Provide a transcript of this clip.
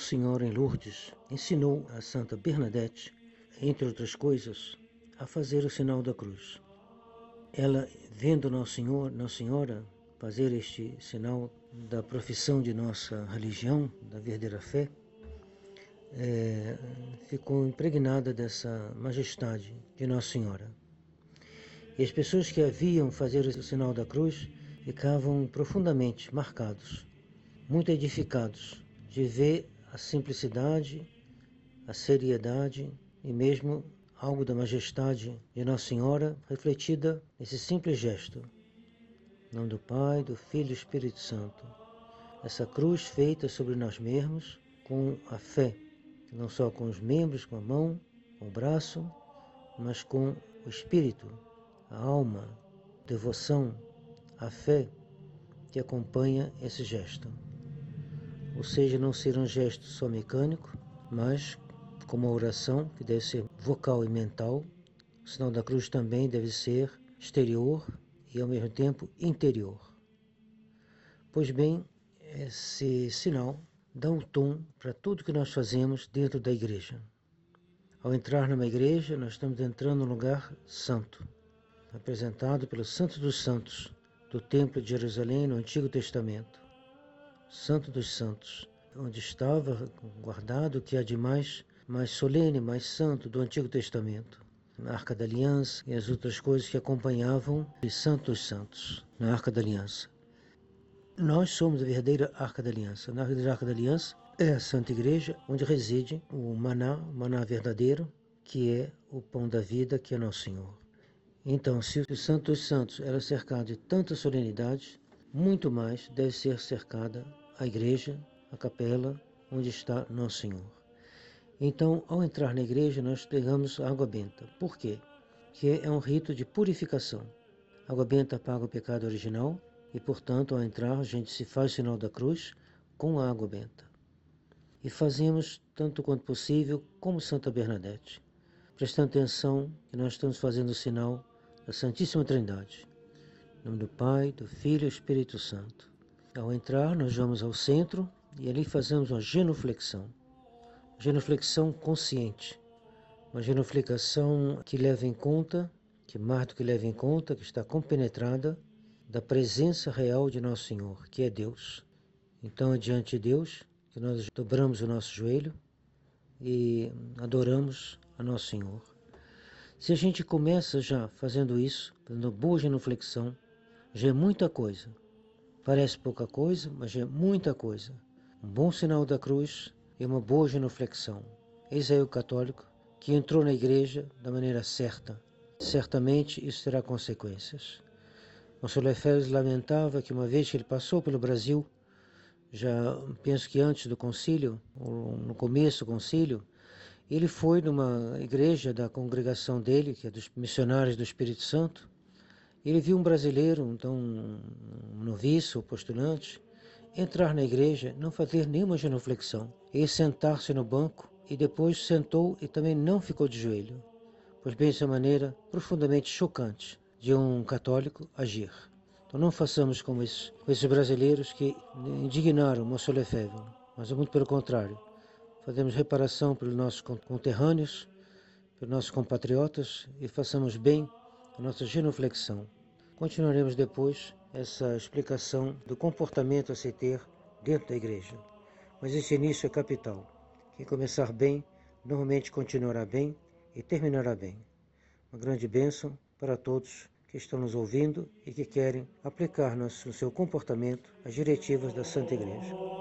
Nossa Senhora em Lourdes ensinou a Santa Bernadette, entre outras coisas, a fazer o sinal da cruz. Ela, vendo Nosso Senhor, Nossa Senhora fazer este sinal da profissão de nossa religião, da verdadeira fé, é, ficou impregnada dessa majestade de Nossa Senhora. E as pessoas que haviam fazer o sinal da cruz ficavam profundamente marcados, muito edificados de ver a simplicidade, a seriedade e mesmo algo da majestade de Nossa Senhora refletida nesse simples gesto. Em nome do Pai, do Filho e do Espírito Santo. Essa cruz feita sobre nós mesmos com a fé, não só com os membros, com a mão, com o braço, mas com o espírito, a alma, devoção, a fé que acompanha esse gesto. Ou seja, não ser um gesto só mecânico, mas como a oração, que deve ser vocal e mental, o sinal da cruz também deve ser exterior e ao mesmo tempo interior. Pois bem, esse sinal dá um tom para tudo que nós fazemos dentro da igreja. Ao entrar numa igreja, nós estamos entrando num lugar santo, apresentado pelo Santo dos Santos, do Templo de Jerusalém no Antigo Testamento. Santo dos Santos, onde estava guardado o que há de mais, mais solene, mais santo do Antigo Testamento. Na Arca da Aliança e as outras coisas que acompanhavam o Santo dos Santos, na Arca da Aliança. Nós somos a verdadeira Arca da Aliança. Na Arca da Aliança é a Santa Igreja, onde reside o maná, o maná verdadeiro, que é o pão da vida, que é Nosso Senhor. Então, se o Santo dos Santos era cercado de tanta solenidade, muito mais deve ser cercada a igreja, a capela, onde está Nosso Senhor. Então, ao entrar na igreja, nós pegamos água benta. Por quê? Que é um rito de purificação. A água benta apaga o pecado original e, portanto, ao entrar, a gente se faz o sinal da cruz com a água benta. E fazemos, tanto quanto possível, como Santa Bernadette, prestando atenção que nós estamos fazendo o sinal da Santíssima Trindade. Em nome do Pai, do Filho e do Espírito Santo. Ao entrar, nós vamos ao centro e ali fazemos uma genuflexão. Genuflexão consciente. Uma genuflexão que leva em conta, que mais do que leva em conta, que está compenetrada da presença real de Nosso Senhor, que é Deus. Então, é diante de Deus que nós dobramos o nosso joelho e adoramos a Nosso Senhor. Se a gente começa já fazendo isso, fazendo boa genuflexão, já é muita coisa. Parece pouca coisa, mas é muita coisa. Um bom sinal da cruz e uma boa genuflexão. Eis aí o católico que entrou na igreja da maneira certa. Certamente isso terá consequências. Monsenhor Lefebvre lamentava que uma vez que ele passou pelo Brasil, já penso que antes do concílio, ou no começo do concílio, ele foi numa igreja da congregação dele, que é dos missionários do Espírito Santo, ele viu um brasileiro, então um noviço, postulante, entrar na igreja, não fazer nenhuma genuflexão, e sentar-se no banco, e depois sentou e também não ficou de joelho, pois bem essa maneira profundamente chocante de um católico agir. Então não façamos como esses, esses brasileiros que indignaram Moço Lefebvre, mas é muito pelo contrário. Fazemos reparação pelos nossos conterrâneos, pelos nossos compatriotas e façamos bem a nossa genuflexão. Continuaremos depois essa explicação do comportamento a se ter dentro da igreja. Mas esse início é capital. Quem começar bem, normalmente continuará bem e terminará bem. Uma grande bênção para todos que estão nos ouvindo e que querem aplicar no seu comportamento as diretivas da Santa Igreja.